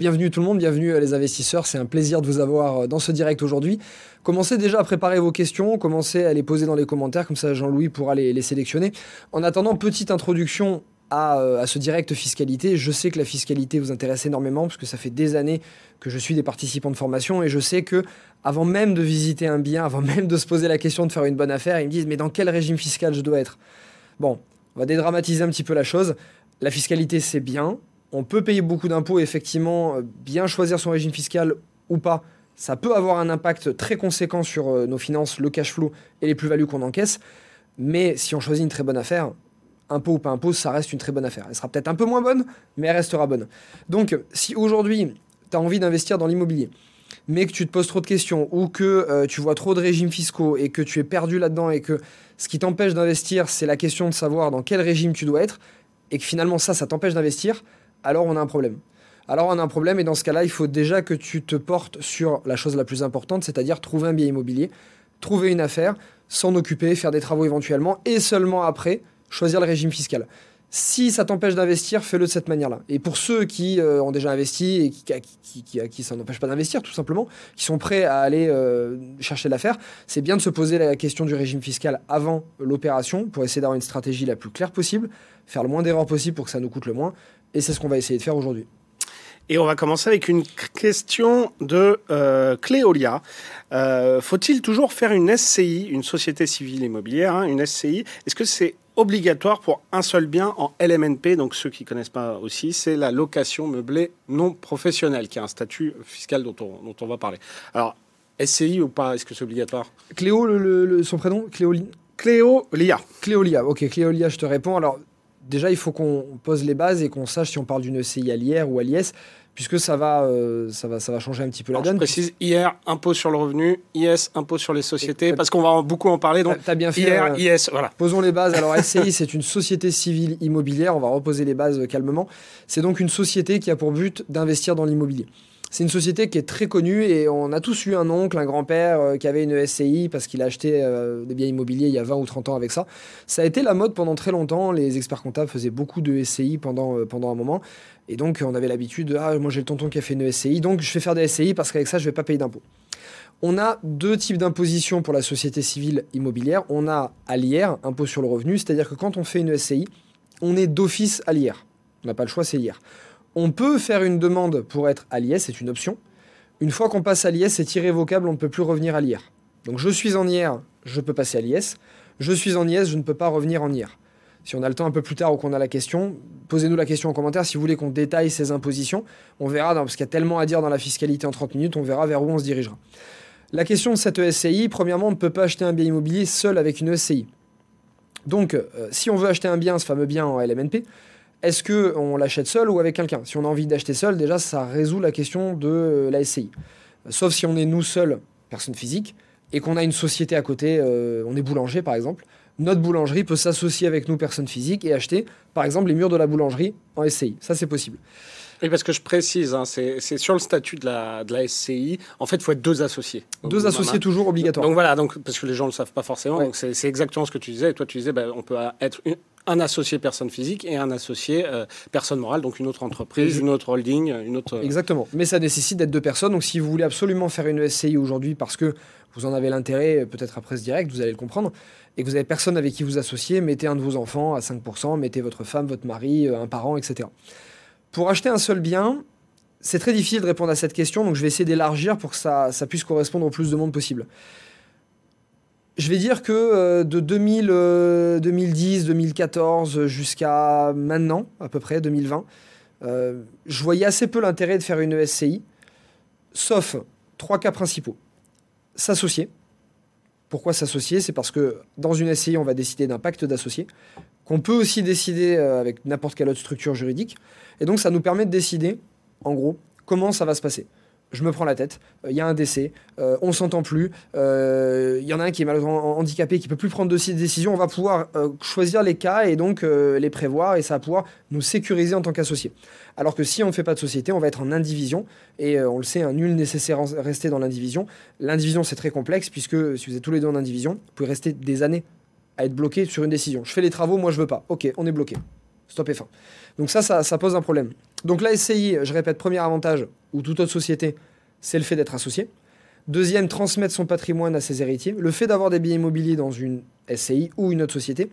Bienvenue tout le monde, bienvenue les investisseurs, c'est un plaisir de vous avoir euh, dans ce direct aujourd'hui. Commencez déjà à préparer vos questions, commencez à les poser dans les commentaires, comme ça Jean-Louis pourra les, les, sélectionner. En attendant, petite introduction à, euh, à, ce direct fiscalité. Je sais que la fiscalité vous intéresse énormément, parce que ça fait des années que je suis des participants de formation, et je sais que avant même de visiter un bien, avant même de se poser la question de faire une bonne affaire, ils me disent mais dans quel régime fiscal je dois être? Bon, on va dédramatiser un petit peu la chose. La fiscalité c'est bien, on peut payer beaucoup d'impôts, effectivement, euh, bien choisir son régime fiscal ou pas, ça peut avoir un impact très conséquent sur euh, nos finances, le cash flow et les plus-values qu'on encaisse. Mais si on choisit une très bonne affaire, impôt ou pas impôt, ça reste une très bonne affaire. Elle sera peut-être un peu moins bonne, mais elle restera bonne. Donc, si aujourd'hui, tu as envie d'investir dans l'immobilier, mais que tu te poses trop de questions ou que euh, tu vois trop de régimes fiscaux et que tu es perdu là-dedans et que ce qui t'empêche d'investir, c'est la question de savoir dans quel régime tu dois être, et que finalement ça, ça t'empêche d'investir, alors on a un problème. Alors on a un problème et dans ce cas-là, il faut déjà que tu te portes sur la chose la plus importante, c'est-à-dire trouver un bien immobilier, trouver une affaire, s'en occuper, faire des travaux éventuellement et seulement après choisir le régime fiscal. Si ça t'empêche d'investir, fais-le de cette manière-là. Et pour ceux qui euh, ont déjà investi et qui, qui, qui, ça n'empêche pas d'investir, tout simplement, qui sont prêts à aller euh, chercher l'affaire, c'est bien de se poser la question du régime fiscal avant l'opération pour essayer d'avoir une stratégie la plus claire possible, faire le moins d'erreurs possible pour que ça nous coûte le moins. Et c'est ce qu'on va essayer de faire aujourd'hui. Et on va commencer avec une question de euh, Cléolia. Euh, Faut-il toujours faire une SCI, une société civile immobilière, hein, une SCI Est-ce que c'est obligatoire pour un seul bien en LMNP Donc ceux qui ne connaissent pas aussi, c'est la location meublée non professionnelle, qui est un statut fiscal dont on, dont on va parler. Alors, SCI ou pas Est-ce que c'est obligatoire? Cléo, le, le, son prénom? Cléolia Cléolia. Cléolia, ok, Cléolia, je te réponds. Alors, déjà, il faut qu'on pose les bases et qu'on sache si on parle d'une ECI à l'IR ou à l'IS, puisque ça va, euh, ça, va, ça va changer un petit peu la donne. Je précise IR, impôt sur le revenu, IS, impôt sur les sociétés, parce qu'on va beaucoup en parler. Donc, as bien fait. IR, euh, IS, voilà. Posons les bases. Alors, SCI, c'est une société civile immobilière. On va reposer les bases calmement. C'est donc une société qui a pour but d'investir dans l'immobilier. C'est une société qui est très connue et on a tous eu un oncle, un grand-père euh, qui avait une SCI parce qu'il a acheté euh, des biens immobiliers il y a 20 ou 30 ans avec ça. Ça a été la mode pendant très longtemps. Les experts comptables faisaient beaucoup de SCI pendant, euh, pendant un moment. Et donc, on avait l'habitude de Ah, moi j'ai le tonton qui a fait une SCI, donc je vais faire des SCI parce qu'avec ça, je ne vais pas payer d'impôts. On a deux types d'imposition pour la société civile immobilière. On a à l'IR, impôt sur le revenu, c'est-à-dire que quand on fait une SCI, on est d'office à l'IR. On n'a pas le choix, c'est l'IR. On peut faire une demande pour être à l'IS, c'est une option. Une fois qu'on passe à l'IS, c'est irrévocable, on ne peut plus revenir à l'IR. Donc je suis en IR, je peux passer à l'IS. Je suis en IS, je ne peux pas revenir en IR. Si on a le temps un peu plus tard ou qu'on a la question, posez-nous la question en commentaire si vous voulez qu'on détaille ces impositions. On verra, parce qu'il y a tellement à dire dans la fiscalité en 30 minutes, on verra vers où on se dirigera. La question de cette SCI, premièrement, on ne peut pas acheter un bien immobilier seul avec une SCI. Donc, euh, si on veut acheter un bien, ce fameux bien en LMNP, est-ce qu'on l'achète seul ou avec quelqu'un? Si on a envie d'acheter seul, déjà, ça résout la question de euh, la SCI. Sauf si on est nous seuls, personne physique, et qu'on a une société à côté, euh, on est boulanger par exemple, notre boulangerie peut s'associer avec nous, personne physique, et acheter par exemple les murs de la boulangerie en SCI. Ça, c'est possible. Oui, parce que je précise, hein, c'est sur le statut de la, de la SCI. En fait, il faut être deux associés. deux associés toujours obligatoire. Donc voilà, donc, parce que les gens ne le savent pas forcément. Donc c'est exactement ce que tu disais. Et toi, tu disais, ben, on peut être un associé personne physique et un associé euh, personne morale, donc une autre entreprise, une autre holding, une autre. Euh, Exactement. Mais ça nécessite d'être deux personnes. Donc si vous voulez absolument faire une SCI aujourd'hui parce que vous en avez l'intérêt, peut-être après ce direct, vous allez le comprendre, et que vous n'avez personne avec qui vous associer, mettez un de vos enfants à 5%, mettez votre femme, votre mari, euh, un parent, etc. Pour acheter un seul bien, c'est très difficile de répondre à cette question, donc je vais essayer d'élargir pour que ça, ça, puisse correspondre au plus de monde possible. Je vais dire que euh, de 2000, 2010, 2014 jusqu'à maintenant, à peu près 2020, euh, je voyais assez peu l'intérêt de faire une SCI, sauf trois cas principaux. S'associer. Pourquoi s'associer? C'est parce que dans une SCI, on va décider d'un pacte d'associés, qu'on peut aussi décider euh, avec n'importe quelle autre structure juridique. Et donc, ça nous permet de décider, en gros, comment ça va se passer. Je me prends la tête, il euh, y a un décès, euh, on s'entend plus, il euh, y en a un qui est malheureusement handicapé, qui peut plus prendre de décisions, on va pouvoir choisir les cas et donc les prévoir et ça va pouvoir nous sécuriser en tant qu'associé. Alors que si on ne fait pas de société, on va être en indivision et on le sait, un nul nécessaire rester dans l'indivision. L'indivision c'est très complexe puisque si vous êtes tous les deux en indivision, vous pouvez rester des années à être bloqué sur une décision. Je fais les travaux, moi je veux pas. Ok, on est bloqué. Stop et fin. Donc ça, ça, pose un problème. Donc la SCI, je répète, premier avantage, ou toute autre société, c'est le fait d'être associé. Deuxième, transmettre son patrimoine à ses héritiers. Le fait d'avoir des biens immobiliers dans une SCI ou une autre société,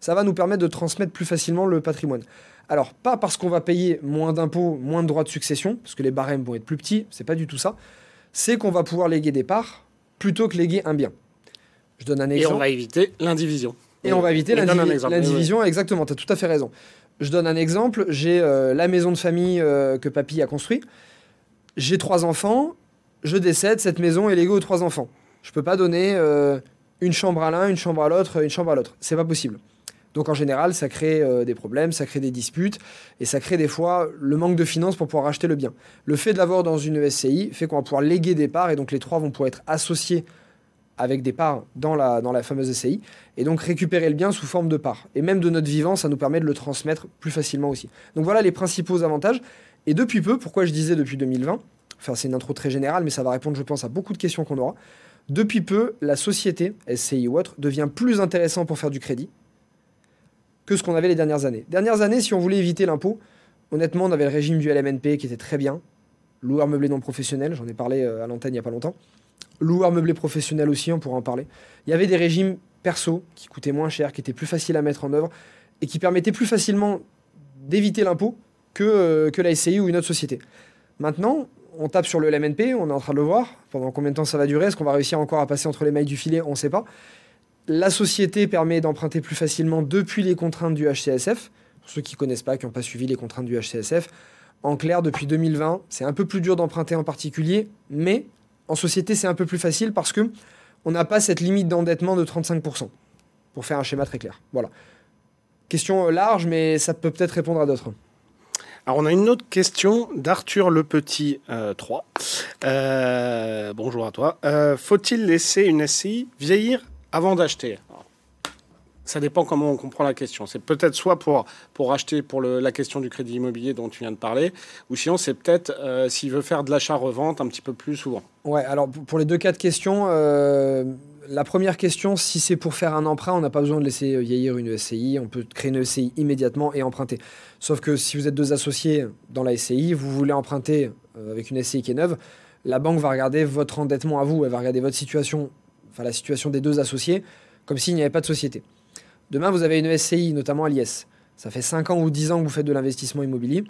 ça va nous permettre de transmettre plus facilement le patrimoine. Alors, pas parce qu'on va payer moins d'impôts, moins de droits de succession, parce que les barèmes vont être plus petits, c'est pas du tout ça. C'est qu'on va pouvoir léguer des parts plutôt que léguer un bien. Je donne un exemple. Et on va éviter l'indivision. Et on va éviter l'indivision, exactement, tu as tout à fait raison. Je donne un exemple, j'ai euh, la maison de famille euh, que papy a construit. J'ai trois enfants, je décède, cette maison est léguée aux trois enfants. Je peux pas donner euh, une chambre à l'un, une chambre à l'autre, une chambre à l'autre. C'est pas possible. Donc en général, ça crée des problèmes, ça crée des disputes et ça crée des fois le manque de finances pour pouvoir acheter le bien. Le fait de l'avoir dans une SCI fait qu'on va pouvoir léguer des parts et donc les trois vont pouvoir être associés avec des parts dans la, fameuse SCI, et donc récupérer le bien sous forme de parts. Et même de notre vivant, ça nous permet de le transmettre plus facilement aussi. Donc voilà les principaux avantages. Et depuis peu, pourquoi je disais depuis 2020, enfin c'est une intro très générale, mais ça va répondre, je pense, à beaucoup de questions qu'on aura. Depuis peu, la société, SCI ou autre, devient plus intéressant pour faire du crédit que ce qu'on avait les dernières années. Dernières années, si on voulait éviter l'impôt, honnêtement, on avait le régime du LMNP qui était très bien, loueur meublé non professionnel, j'en ai parlé euh, à l'antenne il n'y a pas longtemps. Loueur meublé professionnel aussi, on pourra en parler. Il y avait des régimes perso qui coûtaient moins cher, qui étaient plus faciles à mettre en œuvre et qui permettaient plus facilement d'éviter l'impôt que, euh, que la SCI ou une autre société. Maintenant, on tape sur le LMNP, on est en train de le voir. Pendant combien de temps ça va durer? Est-ce qu'on va réussir encore à passer entre les mailles du filet? On ne sait pas. La société permet d'emprunter plus facilement depuis les contraintes du HCSF. Pour ceux qui ne connaissent pas, qui n'ont pas suivi les contraintes du HCSF, en clair, depuis 2020, c'est un peu plus dur d'emprunter en particulier, mais en société, c'est un peu plus facile parce que on n'a pas cette limite d'endettement de 35%, pour faire un schéma très clair. Voilà. Question large, mais ça peut peut-être répondre à d'autres. Alors on a une autre question d'Arthur Le Petit 3. Euh, euh, bonjour à toi. Euh, faut-il laisser une SCI vieillir avant d'acheter? Ça dépend comment on comprend la question. C'est peut-être soit pour, pour acheter pour la question du crédit immobilier dont tu viens de parler, ou sinon c'est peut-être euh, s'il veut faire de l'achat-revente un petit peu plus souvent. Ouais, alors pour les deux cas de question, euh, la première question, si c'est pour faire un emprunt, on n'a pas besoin de laisser vieillir une SCI, on peut créer une SCI immédiatement et emprunter. Sauf que si vous êtes deux associés dans la SCI, vous voulez emprunter euh, avec une SCI qui est neuve, la banque va regarder votre endettement à vous, elle va regarder votre situation, enfin la situation des deux associés, comme s'il n'y avait pas de société. Demain, vous avez une SCI, notamment à l'IS. Ça fait 5 ans ou 10 ans que vous faites de l'investissement immobilier.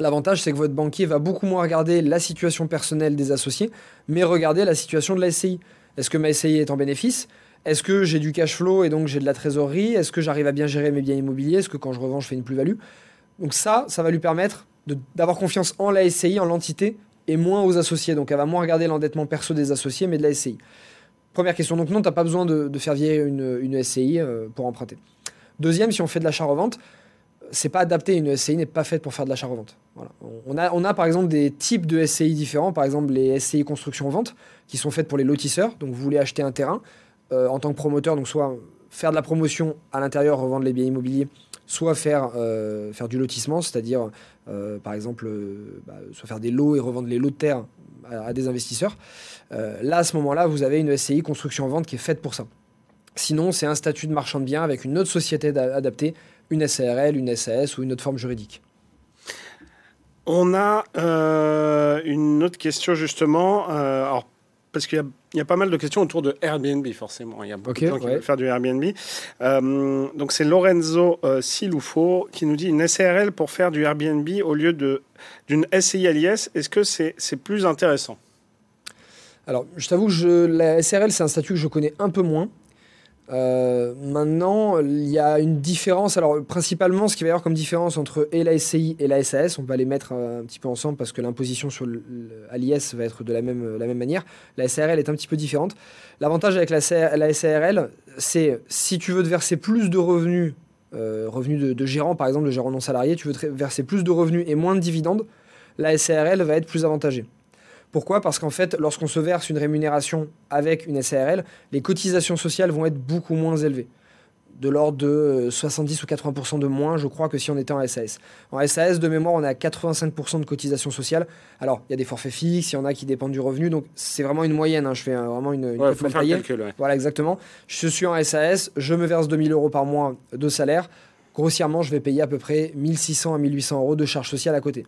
L'avantage, c'est que votre banquier va beaucoup moins regarder la situation personnelle des associés, mais regarder la situation de la SCI. Est-ce que ma SCI est en bénéfice? Est-ce que j'ai du cash flow et donc j'ai de la trésorerie? Est-ce que j'arrive à bien gérer mes biens immobiliers? Est-ce que quand je revends, je fais une plus-value? Donc ça, ça va lui permettre d'avoir confiance en la SCI, en l'entité, et moins aux associés. Donc elle va moins regarder l'endettement perso des associés, mais de la SCI. Première question. Donc non, tu n'as pas besoin de, faire vieillir une, SCI euh, pour emprunter. Deuxième, si on fait de l'achat-revente, c'est pas adapté. Une SCI n'est pas faite pour faire de l'achat-revente. On, a, on a par exemple des types de SCI différents. Par exemple, les SCI construction-vente qui sont faites pour les lotisseurs. Donc vous voulez acheter un terrain euh, en tant que promoteur, donc soit faire de la promotion à l'intérieur, revendre les biens immobiliers, soit faire, euh, faire du lotissement, c'est-à-dire par exemple bah, soit faire des lots et revendre les lots de terre à des investisseurs. Euh, là, à ce moment-là, vous avez une SCI construction-vente qui est faite pour ça. Sinon, c'est un statut de marchand de biens avec une autre société adaptée, une SARL, une SAS ou une autre forme juridique. On a euh, une autre question justement, euh, alors, parce qu'il y, a pas mal de questions autour de Airbnb forcément. Il y a beaucoup de gens qui veulent faire du Airbnb. donc c'est Lorenzo Siloufo qui nous dit une SARL pour faire du Airbnb au lieu d'une SCI à l'IS. Est-ce que c'est plus intéressant? Alors, je t'avoue la SRL, c'est un statut que je connais un peu moins. Euh, maintenant, il y a une différence. Alors, principalement, ce qu'il va y avoir comme différence entre la SCI et la SAS, on va les mettre euh, un petit peu ensemble parce que l'imposition sur l'IS va être de la même, manière. La SRL est un petit peu différente. L'avantage avec la, la SARL, c'est si tu veux te verser plus de revenus, euh, revenus de, de, gérant, par exemple, de gérant non salarié, tu veux verser plus de revenus et moins de dividendes, la SARL va être plus avantagée. Pourquoi? Parce qu'en fait, lorsqu'on se verse une rémunération avec une SARL, les cotisations sociales vont être beaucoup moins élevées. De l'ordre de 70 ou 80% de moins, je crois, que si on était en SAS. En SAS, de mémoire, on est à 85% de cotisations sociales. Alors, il y a des forfaits fixes, il y en a qui dépendent du revenu, donc c'est vraiment une moyenne. Hein. Je fais vraiment une, une ouais, Voilà, exactement. Je suis en SAS, je me verse 2000 euros par mois de salaire grossièrement, je vais payer à peu près 1600 à 1800 euros de charges sociales à côté.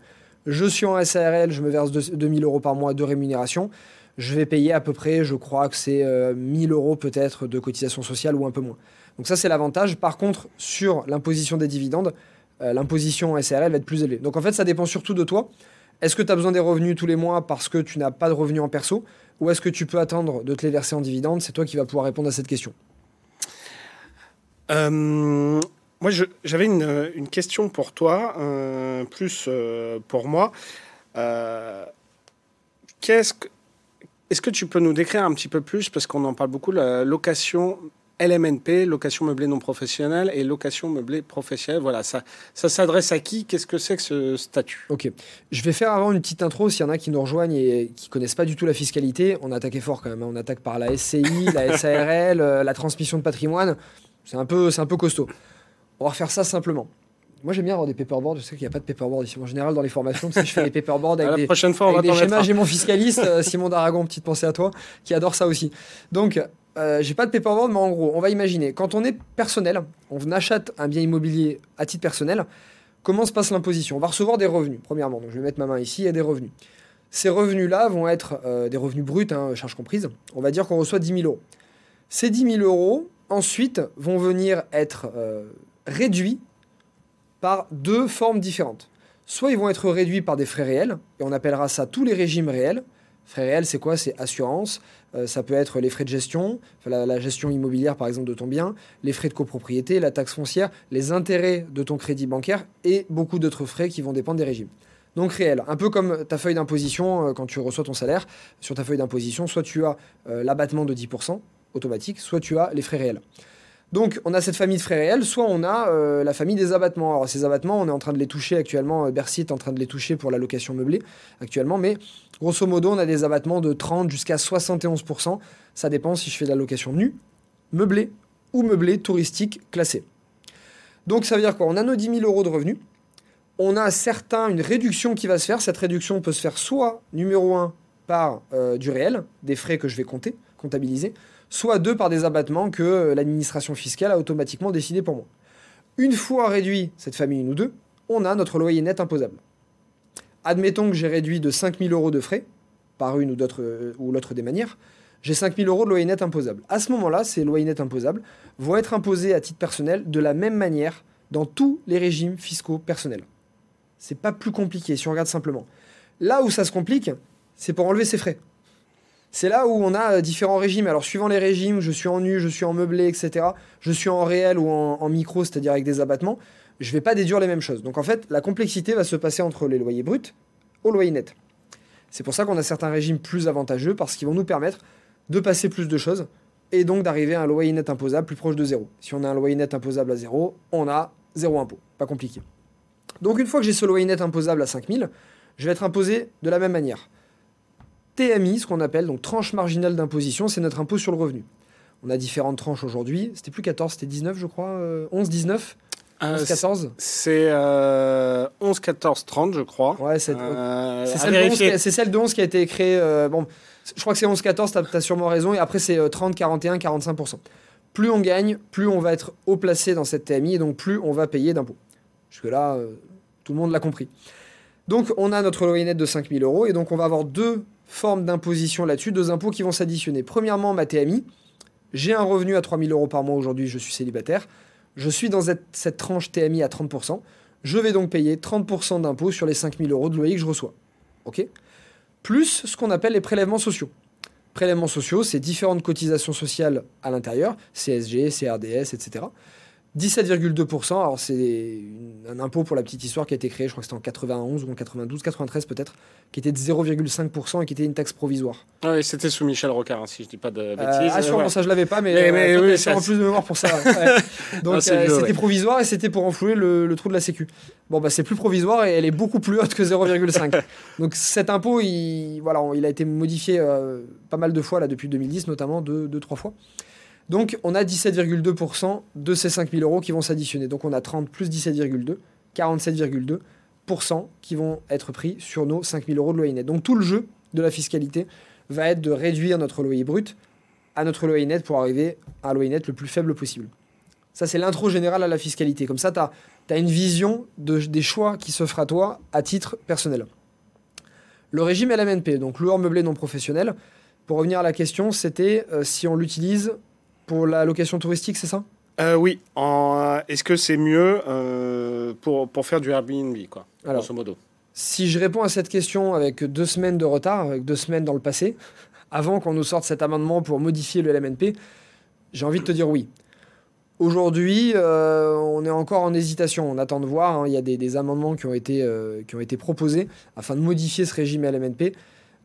Je suis en SARL, je me verse 2000 euros par mois de rémunération. Je vais payer à peu près, je crois que c'est 1000 euros peut-être de cotisation sociale ou un peu moins. Donc ça, c'est l'avantage. Par contre, sur l'imposition des dividendes, l'imposition en SARL va être plus élevée. Donc en fait, ça dépend surtout de toi. Est-ce que tu as besoin des revenus tous les mois parce que tu n'as pas de revenus en perso Ou est-ce que tu peux attendre de te les verser en dividende C'est toi qui vas pouvoir répondre à cette question. Euh, moi, j'avais une, question pour toi, euh, plus euh, pour moi. Qu'est-ce que, est-ce que tu peux nous décrire un petit peu plus, parce qu'on en parle beaucoup, la location LMNP, location meublée non professionnelle, et location meublée professionnelle. Voilà, ça, ça s'adresse à qui? Qu'est-ce que c'est que ce statut? Ok. Je vais faire avant une petite intro, s'il y en a qui nous rejoignent et qui connaissent pas du tout la fiscalité. On attaque fort quand même. Hein. On attaque par la SCI, la SARL, euh, la transmission de patrimoine. C'est un, peu, un peu costaud. On va refaire ça simplement. Moi, j'aime bien avoir des paperboards. Je sais qu'il n'y a pas de paperboard ici. En général, dans les formations, je fais des paperboards avec des, prochaine fois, on des schémas. J'ai mon fiscaliste, euh, Simon Daragon, petite pensée à toi, qui adore ça aussi. Donc, euh, j'ai pas de paperboard, mais en gros, on va imaginer, quand on est personnel, on achète un bien immobilier à titre personnel, comment se passe l'imposition? On va recevoir des revenus, premièrement. Donc je vais mettre ma main ici, il y a des revenus. Ces revenus-là vont être euh, des revenus bruts, hein, charges comprises. On va dire qu'on reçoit 10 000 euros. Ces 10 000 euros, ensuite, vont venir être euh, réduits par deux formes différentes. Soit ils vont être réduits par des frais réels, et on appellera ça tous les régimes réels. Frais réels, c'est quoi? C'est assurance, euh, ça peut être les frais de gestion, la, gestion immobilière par exemple de ton bien, les frais de copropriété, la taxe foncière, les intérêts de ton crédit bancaire et beaucoup d'autres frais qui vont dépendre des régimes. Donc réel, un peu comme ta feuille d'imposition euh, quand tu reçois ton salaire, sur ta feuille d'imposition, soit tu as euh, l'abattement de 10% automatique, soit tu as les frais réels. Donc, on a cette famille de frais réels, soit on a euh, la famille des abattements. Alors, ces abattements, on est en train de les toucher actuellement. Euh, Bercy est en train de les toucher pour la location meublée actuellement. Mais grosso modo, on a des abattements de 30 jusqu'à 71%. Ça dépend si je fais de la location nue, meublée ou meublée touristique classée. Donc, ça veut dire quoi? On a nos 10 000 euros de revenus. On a certains, une réduction qui va se faire. Cette réduction peut se faire soit, numéro 1, par euh, du réel, des frais que je vais compter, comptabiliser soit deux par des abattements que euh, l'administration fiscale a automatiquement décidé pour moi. Une fois réduit cette famille une ou deux, on a notre loyer net imposable. Admettons que j'ai réduit de 5000 euros de frais, par une ou, euh, ou l'autre des manières, j'ai 5000 euros de loyer net imposable. À ce moment-là, ces loyers nets imposables vont être imposés à titre personnel de la même manière dans tous les régimes fiscaux personnels. C'est pas plus compliqué si on regarde simplement. Là où ça se complique, c'est pour enlever ces frais c'est là où on a euh, différents régimes. Alors, suivant les régimes, je suis en nu, je suis en meublé, etc. Je suis en réel ou en, micro, c'est-à-dire avec des abattements. Je ne vais pas déduire les mêmes choses. Donc, en fait, la complexité va se passer entre les loyers bruts au loyer net. C'est pour ça qu'on a certains régimes plus avantageux parce qu'ils vont nous permettre de passer plus de choses et donc d'arriver à un loyer net imposable plus proche de zéro. Si on a un loyer net imposable à zéro, on a zéro impôt. Pas compliqué. Donc, une fois que j'ai ce loyer net imposable à 5000, je vais être imposé de la même manière. TMI, ce qu'on appelle, donc tranche marginale d'imposition, c'est notre impôt sur le revenu. On a différentes tranches aujourd'hui. C'était plus 14, c'était 19, je crois. 11, 19 11, 14 C'est 11, 14, 30, je crois. Ouais, c'est euh, celle, de 11 qui a été créée. Euh, bon, je crois que c'est 11, 14, tu as, sûrement raison. Et après, c'est 30, 41, 45%. Plus on gagne, plus on va être haut placé dans cette TMI et donc plus on va payer d'impôts. Jusque-là, euh, tout le monde l'a compris. Donc, on a notre loyer net de 5000 euros et donc on va avoir deux forme d'imposition là-dessus, deux impôts qui vont s'additionner. Premièrement, ma TMI. J'ai un revenu à 3000 euros par mois aujourd'hui, je suis célibataire. Je suis dans cette, tranche TMI à 30%. Je vais donc payer 30% d'impôt sur les 5000 euros de loyer que je reçois. Plus ce qu'on appelle les prélèvements sociaux. Prélèvements sociaux, c'est différentes cotisations sociales à l'intérieur, CSG, CRDS, etc. 17,2%, alors c'est un impôt pour la petite histoire qui a été créé, je crois que c'était en 91 ou en 92, 93 peut-être, qui était de 0,5% et qui était une taxe provisoire. Ah oui, c'était sous Michel Rocard, hein, si je dis pas de euh, bêtises. ah, sûrement, ça je l'avais pas, mais, mais, mais euh, oui, en plus de mémoire pour ça. Donc ah, euh, c'était provisoire et c'était pour enflouer le, trou de la Sécu. Bon, bah c'est plus provisoire et elle est beaucoup plus haute que 0,5. Donc cet impôt, il, voilà, il a été modifié pas mal de fois là depuis 2010, notamment deux, deux trois fois. Donc on a 17,2% de ces 5 000 euros qui vont s'additionner. Donc on a 30 plus 17,2, 47,2% qui vont être pris sur nos 5 000 euros de loyer net. Donc tout le jeu de la fiscalité va être de réduire notre loyer brut à notre loyer net pour arriver à un loyer net le plus faible possible. Ça, c'est l'intro générale à la fiscalité. Comme ça, tu as, une vision de, des choix qui se fera à toi à titre personnel. Le régime LMNP, donc loueur meublé non professionnel, pour revenir à la question, c'était euh, si on l'utilise pour la location touristique, c'est ça? Euh, Oui. Est-ce que c'est mieux euh, pour, pour faire du Airbnb, quoi, Alors, grosso modo? Si je réponds à cette question avec deux semaines de retard, avec deux semaines dans le passé, avant qu'on nous sorte cet amendement pour modifier le LMNP, j'ai envie de te dire oui. Aujourd'hui, euh, on est encore en hésitation. On attend de voir. Hein. Il y a des, amendements qui ont, été, euh, qui ont été proposés afin de modifier ce régime LMNP.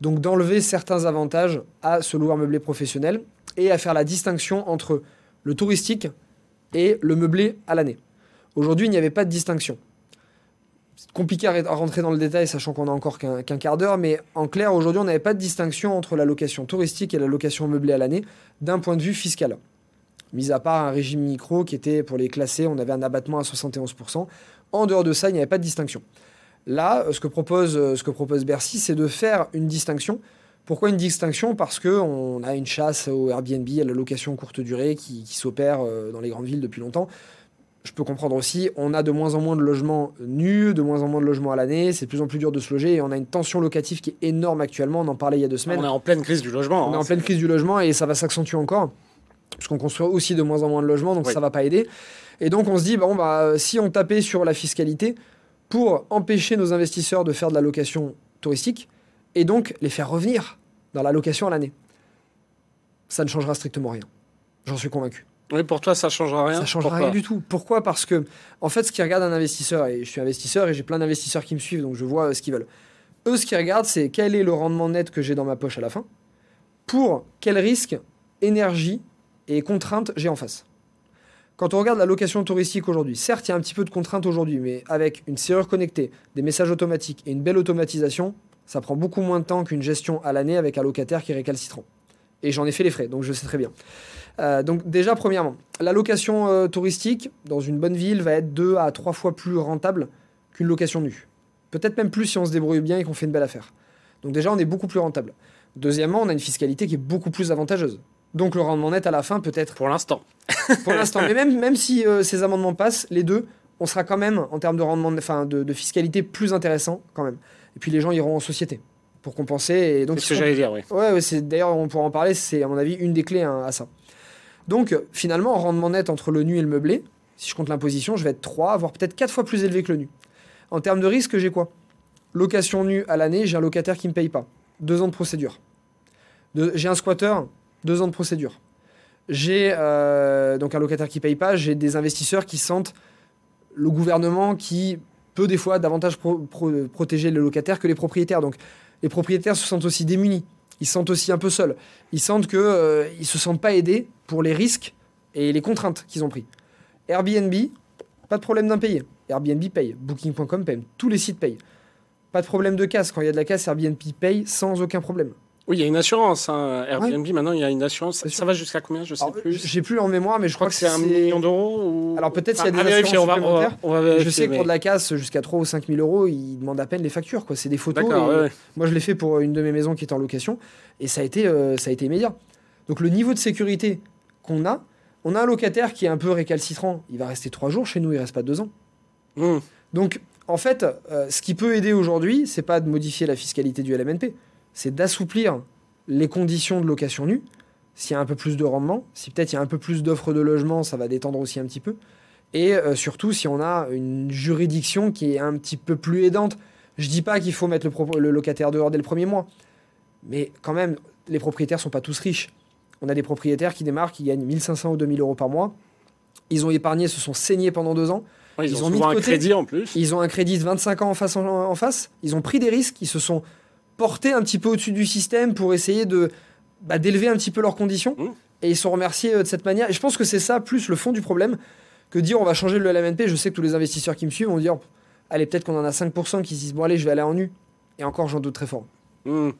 Donc d'enlever certains avantages à ce loueur meublé professionnel et à faire la distinction entre le touristique et le meublé à l'année. Aujourd'hui, il n'y avait pas de distinction. C'est compliqué à rentrer dans le détail, sachant qu'on a encore qu'un quart d'heure, mais en clair, aujourd'hui, on n'avait pas de distinction entre la location touristique et la location meublée à l'année d'un point de vue fiscal mis à part un régime micro qui était pour les classer, on avait un abattement à 71%. En dehors de ça, il n'y avait pas de distinction. Là, ce que propose, ce que propose Bercy, c'est de faire une distinction. Pourquoi une distinction? Parce qu'on a une chasse au Airbnb, à la location courte durée qui, s'opère euh, dans les grandes villes depuis longtemps. Je peux comprendre aussi, on a de moins en moins de logements nus, de moins en moins de logements à l'année, c'est de plus en plus dur de se loger et on a une tension locative qui est énorme actuellement. On en parlait il y a deux semaines. On est en pleine crise du logement. On est en hein, pleine crise du logement et ça va s'accentuer encore qu'on construit aussi de moins en moins de logements, donc ça ça va pas aider. Et donc on se dit, bon, bah, si on tapait sur la fiscalité pour empêcher nos investisseurs de faire de la location touristique, et donc les faire revenir dans la location à l'année, ça ne changera strictement rien. J'en suis convaincu. Oui, pour toi, ça ne changera rien. Ça changera rien du tout. Pourquoi? Parce que, en fait, ce qui regarde un investisseur, et je suis investisseur et j'ai plein d'investisseurs qui me suivent, donc je vois ce qu'ils veulent. Eux, ce qu'ils regardent, c'est quel est le rendement net que j'ai dans ma poche à la fin, pour quel risque, énergie et contraintes j'ai en face. Quand on regarde la location touristique aujourd'hui, certes, il y a un petit peu de contraintes aujourd'hui, mais avec une serrure connectée, des messages automatiques et une belle automatisation, ça prend beaucoup moins de temps qu'une gestion à l'année avec un locataire qui récalcitrant. Et j'en ai fait les frais, donc je sais très bien. Euh, donc déjà, premièrement, la location euh, touristique dans une bonne ville va être deux à trois fois plus rentable qu'une location nue. Peut-être même plus si on se débrouille bien et qu'on fait une belle affaire. Donc déjà, on est beaucoup plus rentable. Deuxièmement, on a une fiscalité qui est beaucoup plus avantageuse. Donc le rendement net à la fin peut être. Pour l'instant. pour l'instant. Mais même, même si euh, ces amendements passent, les deux, on sera quand même, en termes de rendement, enfin de, fiscalité, plus intéressant quand même. Et puis les gens iront en société pour compenser. Et donc, c'est ce que j'allais dire, oui. Ouais, c'est, d'ailleurs, on pourra en parler, c'est à mon avis une des clés hein, à ça. Donc finalement, rendement net entre le nu et le meublé, si je compte l'imposition, je vais être 3, voire peut-être 4 fois plus élevé que le nu. En termes de risque, j'ai quoi? Location nue à l'année, j'ai un locataire qui ne me paye pas. Deux ans de procédure. j'ai un squatter, deux ans de procédure. J'ai euh, donc un locataire qui paye pas, j'ai des investisseurs qui sentent le gouvernement qui peut des fois davantage protéger les locataires que les propriétaires. Donc les propriétaires se sentent aussi démunis, ils se sentent aussi un peu seuls, ils sentent que euh, ils se sentent pas aidés pour les risques et les contraintes qu'ils ont pris. Airbnb, pas de problème d'impayé. Airbnb paye, Booking.com paye, tous les sites payent. Pas de problème de casse. Quand il y a de la casse, Airbnb paye sans aucun problème. Oui, il y a une assurance. Hein. Airbnb, maintenant, il y a une assurance. Ça, va jusqu'à combien Je sais plus. J'ai plus en mémoire, mais je, crois, que c'est un million d'euros. Ou... Alors peut-être qu'il y a des assurances on va, on va, Je sais que pour de la casse, jusqu'à 3 ou 5 000 euros, ils demandent à peine les factures. C'est des photos. Moi, je l'ai fait pour une de mes maisons qui est en location. Et ça a été, euh, ça a été immédiat. Donc le niveau de sécurité qu'on a, on a un locataire qui est un peu récalcitrant. Il va rester 3 jours chez nous, il reste pas 2 ans. Mmh. Donc en fait, euh, ce qui peut aider aujourd'hui, c'est pas de modifier la fiscalité du LMNP, c'est d'assouplir les conditions de location nue, s'il y a un peu plus de rendement, si peut-être il y a un peu plus d'offres de logement, ça va détendre aussi un petit peu. Et euh, surtout, si on a une juridiction qui est un petit peu plus aidante. Je dis pas qu'il faut mettre le, le, locataire dehors dès le premier mois, mais quand même, les propriétaires sont pas tous riches. On a des propriétaires qui démarrent, qui gagnent 1500 ou 2000 euros par mois. Ils ont épargné, se sont saignés pendant deux ans. ils, ont, mis un crédit en plus. Ils ont un crédit de 25 ans en face, en face. Ils ont pris des risques. Ils se sont porter un petit peu au-dessus du système pour essayer de bah, d'élever un petit peu leurs conditions. Mmh. Et ils sont remerciés euh, de cette manière. Et je pense que c'est ça plus le fond du problème que dire on va changer le LMNP. Je sais que tous les investisseurs qui me suivent vont dire allez, peut-être qu'on en a 5% qui se disent bon, allez, je vais aller en nu. Et encore, j'en doute très fort. Mmh.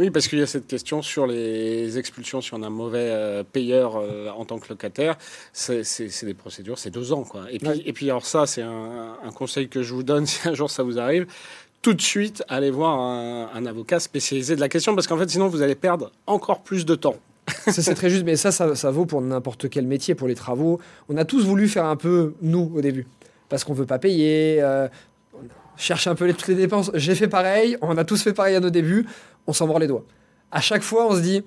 Oui, parce qu'il y a cette question sur les expulsions, si on a un mauvais euh, payeur euh, en tant que locataire, c'est des procédures, c'est deux ans. Quoi. Et, puis, et puis, alors ça, c'est un, un, conseil que je vous donne si un jour ça vous arrive, tout de suite aller voir un, avocat spécialisé de la question parce qu'en fait sinon vous allez perdre encore plus de temps c'est très juste, mais ça, ça, vaut pour n'importe quel métier, pour les travaux. On a tous voulu faire un peu nous au début, parce qu'on veut pas payer, euh, on cherche un peu les, toutes les dépenses. J'ai fait pareil, on a tous fait pareil à nos débuts, on s'en mord les doigts. À chaque fois, on se dit,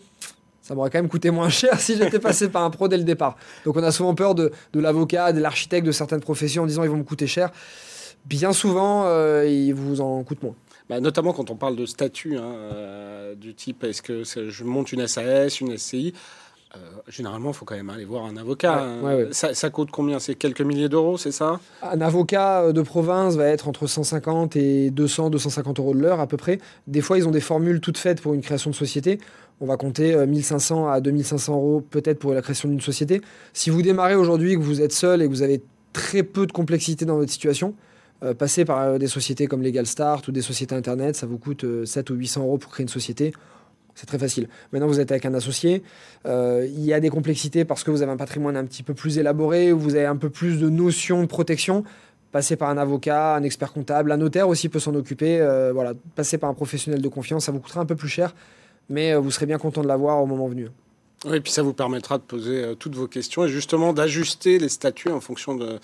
ça m'aurait quand même coûté moins cher si j'étais passé par un pro dès le départ. Donc on a souvent peur de, l'avocat, de l'architecte, de certaines professions en disant ils vont me coûter cher. Bien souvent, euh, ils vous en coûtent moins. Bah, notamment quand on parle de statut, hein, euh, du type est-ce que je monte une SAS, une SCI euh, généralement, il faut quand même aller voir un avocat. Hein. Ça, coûte combien? C'est quelques milliers d'euros, c'est ça? Un avocat de province va être entre 150 et 200, 250 euros de l'heure à peu près. Des fois, ils ont des formules toutes faites pour une création de société. On va compter 1500 à 2500 euros peut-être pour la création d'une société. Si vous démarrez aujourd'hui, que vous êtes seul et que vous avez très peu de complexité dans votre situation, euh, passer par euh, des sociétés comme Legal Start ou des sociétés Internet, ça vous coûte 7 euh, ou 800 euros pour créer une société. C'est très facile. Maintenant, vous êtes avec un associé. il y a des complexités parce que vous avez un patrimoine un petit peu plus élaboré, vous avez un peu plus de notions de protection. Passer par un avocat, un expert comptable, un notaire aussi peut s'en occuper. voilà, passer par un professionnel de confiance, ça vous coûtera un peu plus cher, mais vous serez bien content de l'avoir au moment venu. Oui, et puis ça vous permettra de poser euh, toutes vos questions et justement d'ajuster les statuts en fonction de,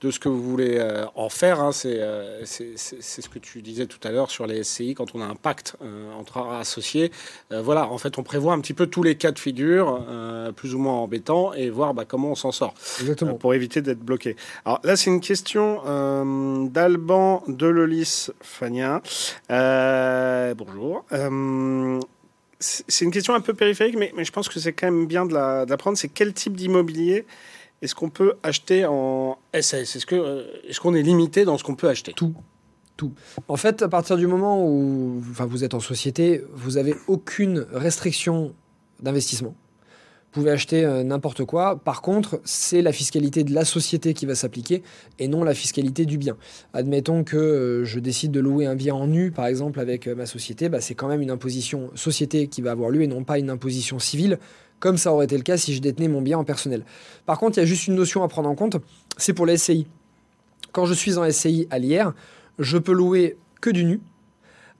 de ce que vous voulez euh, en faire. Hein. Euh, c'est ce que tu disais tout à l'heure sur les SCI, quand on a un pacte entre associés. voilà, en fait, on prévoit un petit peu tous les cas de figure, plus ou moins embêtants, et voir bah, comment on s'en sort. Exactement. pour éviter d'être bloqué. Alors là, c'est une question d'Alban Delolis Fania. bonjour c'est une question un peu périphérique, mais, je pense que c'est quand même bien de la, prendre. C'est quel type d'immobilier est-ce qu'on peut acheter en SS Est-ce qu'on euh, est, qu'on est limité dans ce qu'on peut acheter? Tout. Tout. En fait, à partir du moment où enfin, vous êtes en société, vous n'avez aucune restriction d'investissement. Vous pouvez acheter euh, n'importe quoi. Par contre, c'est la fiscalité de la société qui va s'appliquer et non la fiscalité du bien. Admettons que euh, je décide de louer un bien en nu, par exemple, avec euh, ma société, bah, c'est quand même une imposition société qui va avoir lieu et non pas une imposition civile, comme ça aurait été le cas si je détenais mon bien en personnel. Par contre, il y a juste une notion à prendre en compte, c'est pour les SCI. Quand je suis en SCI à l'IR, je peux louer que du nu.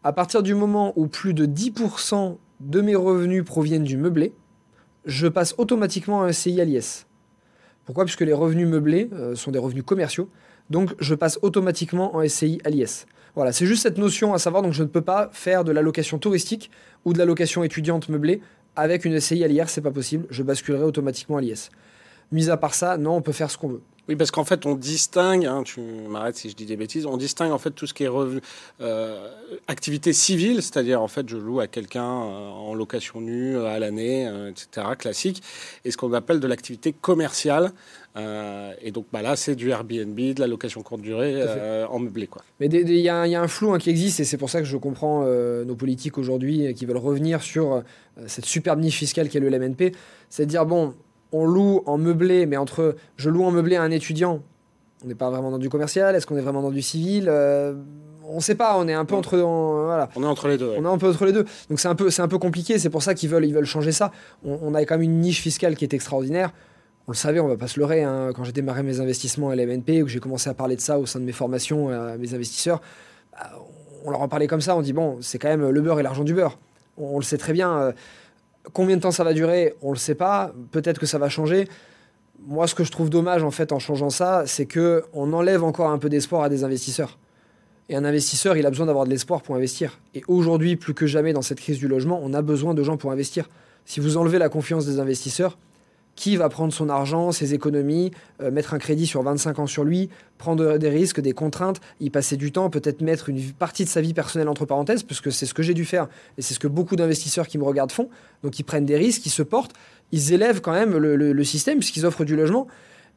À partir du moment où plus de 10% de mes revenus proviennent du meublé, je passe automatiquement à un CI à l'IS. Pourquoi? Puisque les revenus meublés euh, sont des revenus commerciaux. Donc je passe automatiquement en SCI à l'IS. Voilà, c'est juste cette notion à savoir. Donc je ne peux pas faire de la location touristique ou de la location étudiante meublée avec une SCI à l'IR, c'est pas possible. Je basculerai automatiquement à l'IS. Mis à part ça, non, on peut faire ce qu'on veut. Oui, parce qu'en fait, on distingue, hein, tu m'arrêtes si je dis des bêtises, on distingue en fait tout ce qui est revenu, euh, activité civile, c'est-à-dire en fait, je loue à quelqu'un euh, en location nue euh, à l'année, etc., classique, et ce qu'on appelle de l'activité commerciale. et donc bah là, c'est du Airbnb, de la location courte durée en meublé. Quoi. Mais il y, a un flou hein, qui existe, et c'est pour ça que je comprends nos politiques aujourd'hui qui veulent revenir sur cette superbe niche fiscale qu'est le LMNP. C'est de dire, bon, on loue en meublé, mais entre je loue en meublé à un étudiant, on n'est pas vraiment dans du commercial, est-ce qu'on est vraiment dans du civil euh, On ne sait pas, on est un peu entre voilà. On est entre les deux. On est un peu entre les deux. Donc c'est un peu c'est un peu compliqué, c'est pour ça qu'ils veulent ils veulent changer ça. On, a quand même une niche fiscale qui est extraordinaire. On le savait, on va pas se leurrer. Hein. quand j'ai démarré mes investissements à l'MNP, que j'ai commencé à parler de ça au sein de mes formations à mes investisseurs, bah, on leur en parlait comme ça. On dit bon, c'est quand même le beurre et l'argent du beurre. On, on, le sait très bien. Euh, Combien de temps ça va durer On ne le sait pas. Peut-être que ça va changer. Moi, ce que je trouve dommage en fait en changeant ça, c'est que on enlève encore un peu d'espoir à des investisseurs. Et un investisseur, il a besoin d'avoir de l'espoir pour investir. Et aujourd'hui, plus que jamais dans cette crise du logement, on a besoin de gens pour investir. Si vous enlevez la confiance des investisseurs, qui va prendre son argent, ses économies, euh, mettre un crédit sur 25 ans sur lui, prendre des risques, des contraintes, y passer du temps, peut-être mettre une partie de sa vie personnelle entre parenthèses, parce que c'est ce que j'ai dû faire et c'est ce que beaucoup d'investisseurs qui me regardent font. Donc ils prennent des risques, ils se portent, ils élèvent quand même le, système puisqu'ils offrent du logement.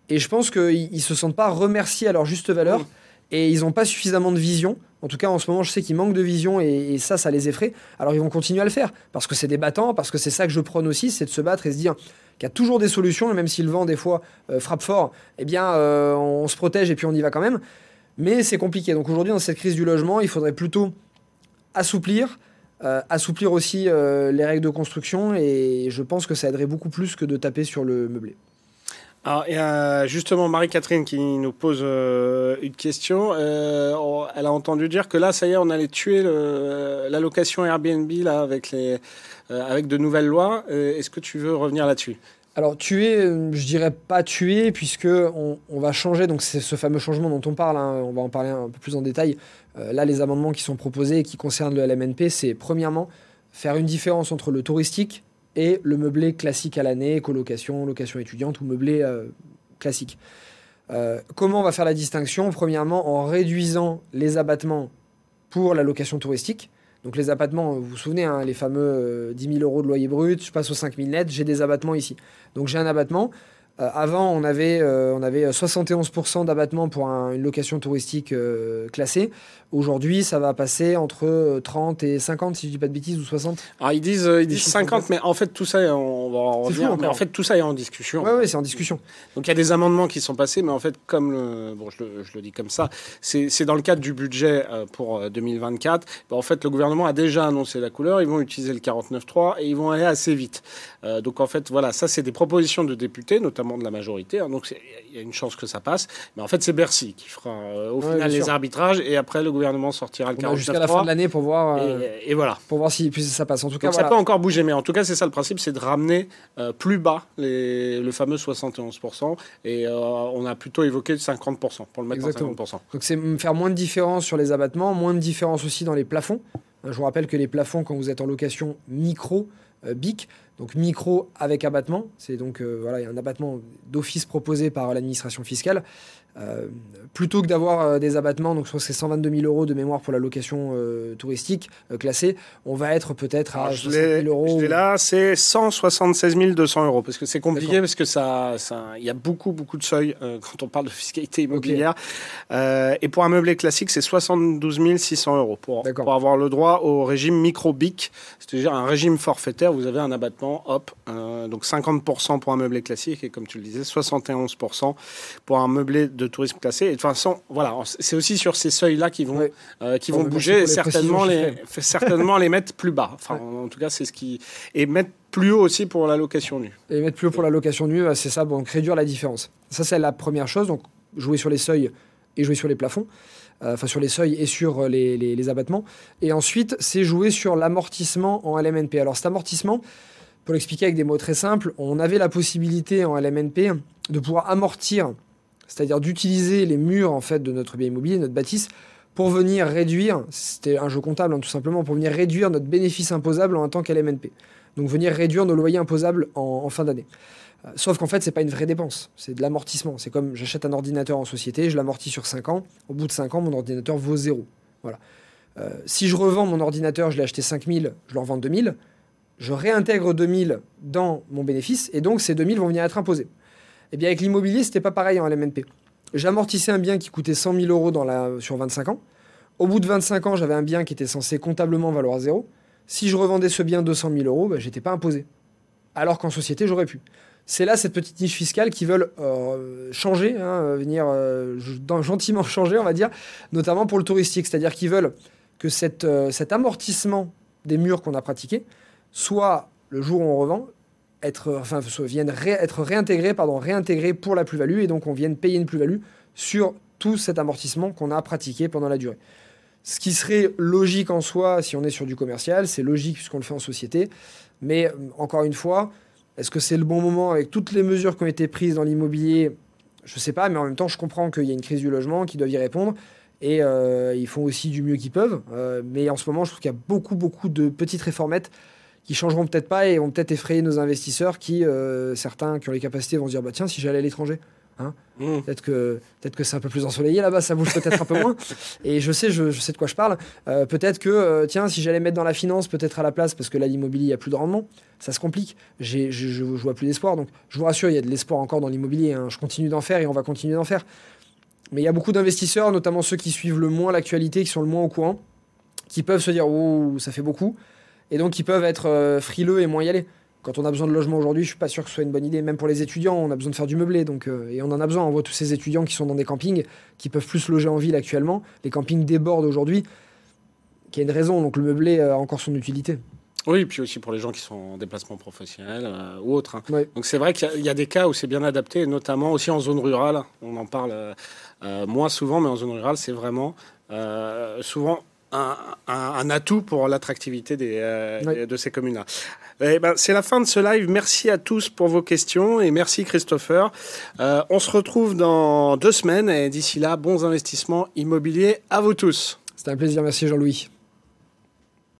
Et je pense qu'ils ne se sentent pas remerciés à leur juste valeur et ils n'ont pas suffisamment de vision. En tout cas, en ce moment, je sais qu'ils manquent de vision et, et, ça, ça les effraie. Alors, ils vont continuer à le faire parce que c'est des battants, parce que c'est ça que je prône aussi, c'est de se battre et se dire qu'il y a toujours des solutions, même si le vent, des fois, euh, frappe fort, eh bien, euh, on se protège et puis on y va quand même. Mais c'est compliqué. Donc aujourd'hui, dans cette crise du logement, il faudrait plutôt assouplir, euh, assouplir aussi les règles de construction et je pense que ça aiderait beaucoup plus que de taper sur le meublé. Alors, il y justement Marie-Catherine qui nous pose une question. Elle a entendu dire que là, ça y est, on allait tuer l'allocation Airbnb là, avec, les, avec de nouvelles lois. Est-ce que tu veux revenir là-dessus? Alors tuer, je dirais pas tuer, puisque on, va changer, donc c'est ce fameux changement dont on parle, hein, on va en parler un peu plus en détail. là, les amendements qui sont proposés et qui concernent le LMNP, c'est premièrement faire une différence entre le touristique et le meublé classique à l'année, colocation, location étudiante ou meublé euh, classique. Euh, comment on va faire la distinction? Premièrement, en réduisant les abattements pour la location touristique. Donc les abattements, vous vous souvenez, hein, les fameux 10 euh, 000 euros de loyer brut, je passe aux 5 000 net, j'ai des abattements ici. Donc j'ai un abattement. Euh, avant, on avait, euh, on avait 71% d'abattement pour une location touristique euh, classée. Aujourd'hui, ça va passer entre 30 et 50, si je dis pas de bêtises, ou 60. Alors, ils disent, ils disent 50, mais en fait, tout ça, on va en revenir, mais en fait, tout ça est en discussion. Oui, ouais, c'est en discussion. Donc, il y a des amendements qui sont passés, mais en fait, comme le, bon, je le, je le dis comme ça, c'est dans le cadre du budget pour 2024. Bah, en fait, le gouvernement a déjà annoncé la couleur. Ils vont utiliser le 49.3 et ils vont aller assez vite. donc, en fait, voilà, ça, c'est des propositions de députés, notamment de la majorité. Hein, donc il y a une chance que ça passe. Mais en fait, c'est Bercy qui fera euh, au final les arbitrages et après le gouvernement sortira le 49 Jusqu'à la fin de l'année pour voir. Euh, et, voilà. Pour voir si ça passe. En tout cas, ça peut encore bouger, mais en tout cas, c'est ça le principe, c'est de ramener euh, plus bas les, le fameux 71%. Et on a plutôt évoqué 50% pour le mettre Exactement. à 50%. Donc c'est faire moins de différence sur les abattements, moins de différence aussi dans les plafonds. Je vous rappelle que les plafonds, quand vous êtes en location micro, BIC, donc micro avec abattement, c'est donc euh, voilà, il y a un abattement d'office proposé par l'administration fiscale. Euh, plutôt que d'avoir euh, des abattements, donc que c'est 122 000 euros de mémoire pour la location euh, touristique classée, on va être peut-être à 60 000 euros. là, c'est 176 200 euros parce que c'est compliqué parce que ça, il y a beaucoup beaucoup de seuils quand on parle de fiscalité immobilière. et pour un meublé classique, c'est 72 600 euros pour, pour avoir le droit au régime micro-BIC, c'est-à-dire un régime forfaitaire. Vous avez un abattement, hop, donc 50% pour un meublé classique et comme tu le disais, 71% pour un meublé de tourisme classé. Et de toute façon, voilà, c'est aussi sur ces seuils-là qui vont, euh, qui vont bouger et certainement les, certainement les mettre plus bas. Enfin, en, tout cas, c'est ce qui. Et mettre plus haut aussi pour la location nue. Et mettre plus haut pour la location nue, c'est ça, donc réduire la différence. Ça, c'est la première chose. Donc, jouer sur les seuils et jouer sur les plafonds. Euh, enfin, sur les seuils et sur les, les, les abattements. Et ensuite, c'est jouer sur l'amortissement en LMNP. Alors, cet amortissement, pour l'expliquer avec des mots très simples, on avait la possibilité en LMNP de pouvoir amortir c'est-à-dire d'utiliser les murs en fait de notre bien immobilier, notre bâtisse, pour venir réduire, c'était un jeu comptable hein, tout simplement, pour venir réduire notre bénéfice imposable en tant qu'LMNP. Donc venir réduire nos loyers imposables en, fin d'année. Sauf qu'en fait, c'est pas une vraie dépense, c'est de l'amortissement. C'est comme j'achète un ordinateur en société, je l'amortis sur 5 ans, au bout de 5 ans, mon ordinateur vaut zéro. Euh, si je revends mon ordinateur, je l'ai acheté 5000, je le revends 2000, je réintègre 2000 dans mon bénéfice, et donc ces 2000 vont venir être imposés. Eh bien, avec l'immobilier, c'était pas pareil en LMNP. J'amortissais un bien qui coûtait 100 000 euros sur 25 ans. Au bout de 25 ans, j'avais un bien qui était censé comptablement valoir zéro. Si je revendais ce bien 200 000 euros, ben, j'étais pas imposé. Alors qu'en société, j'aurais pu. C'est là cette petite niche fiscale qui veulent euh, changer, hein, euh, venir euh, gentiment changer, on va dire, notamment pour le touristique. C'est-à-dire qu'ils veulent que cette, cet amortissement des murs qu'on a pratiqué soit, le jour où on revend, être, enfin, viennent être pardon, réintégrés pour la plus-value, et donc on vienne payer une plus-value sur tout cet amortissement qu'on a pratiqué pendant la durée. Ce qui serait logique en soi si on est sur du commercial, c'est logique puisqu'on le fait en société, mais encore une fois, est-ce que c'est le bon moment avec toutes les mesures qui ont été prises dans l'immobilier? Je ne sais pas, mais en même temps, je comprends qu'il y a une crise du logement, qu'ils doivent y répondre, et euh, ils font aussi du mieux qu'ils peuvent. Euh, mais en ce moment, je trouve qu'il y a beaucoup, beaucoup de petites réformettes qui changeront peut-être pas et vont peut-être effrayer nos investisseurs qui, euh, certains qui ont les capacités, vont se dire bah tiens, si j'allais à l'étranger, hein, mmh. peut-être que, peut que c'est un peu plus ensoleillé là-bas, ça bouge peut-être un peu moins. Et je sais, je, sais de quoi je parle. Euh, peut-être que, euh, tiens, si j'allais mettre dans la finance, peut-être à la place, parce que là, l'immobilier, il n'y a plus de rendement, ça se complique. Je, je, vois plus d'espoir. Donc, je vous rassure, il y a de l'espoir encore dans l'immobilier. Hein. Je continue d'en faire et on va continuer d'en faire. Mais il y a beaucoup d'investisseurs, notamment ceux qui suivent le moins l'actualité, qui sont le moins au courant, qui peuvent se dire, oh, ça fait beaucoup et donc ils peuvent être euh, frileux et moins y aller. Quand on a besoin de logement aujourd'hui, je suis pas sûr que ce soit une bonne idée. Même pour les étudiants, on a besoin de faire du meublé. Donc, euh, et on en a besoin. On voit tous ces étudiants qui sont dans des campings, qui peuvent plus loger en ville actuellement. Les campings débordent aujourd'hui, qui a une raison. Donc le meublé a encore son utilité. Oui, puis aussi pour les gens qui sont en déplacement professionnel euh, ou autre. hein. Donc c'est vrai qu'il y a- il y, a des cas où c'est bien adapté, notamment aussi en zone rurale. On en parle euh, moins souvent, mais en zone rurale, c'est vraiment souvent un, un- un atout pour l'attractivité des, de ces communes-là. Eh ben, c'est la fin de ce live. Merci à tous pour vos questions et merci Christopher. Euh, on se retrouve dans deux semaines et d'ici là, bons investissements immobiliers à vous tous. C'était un plaisir. Merci Jean-Louis.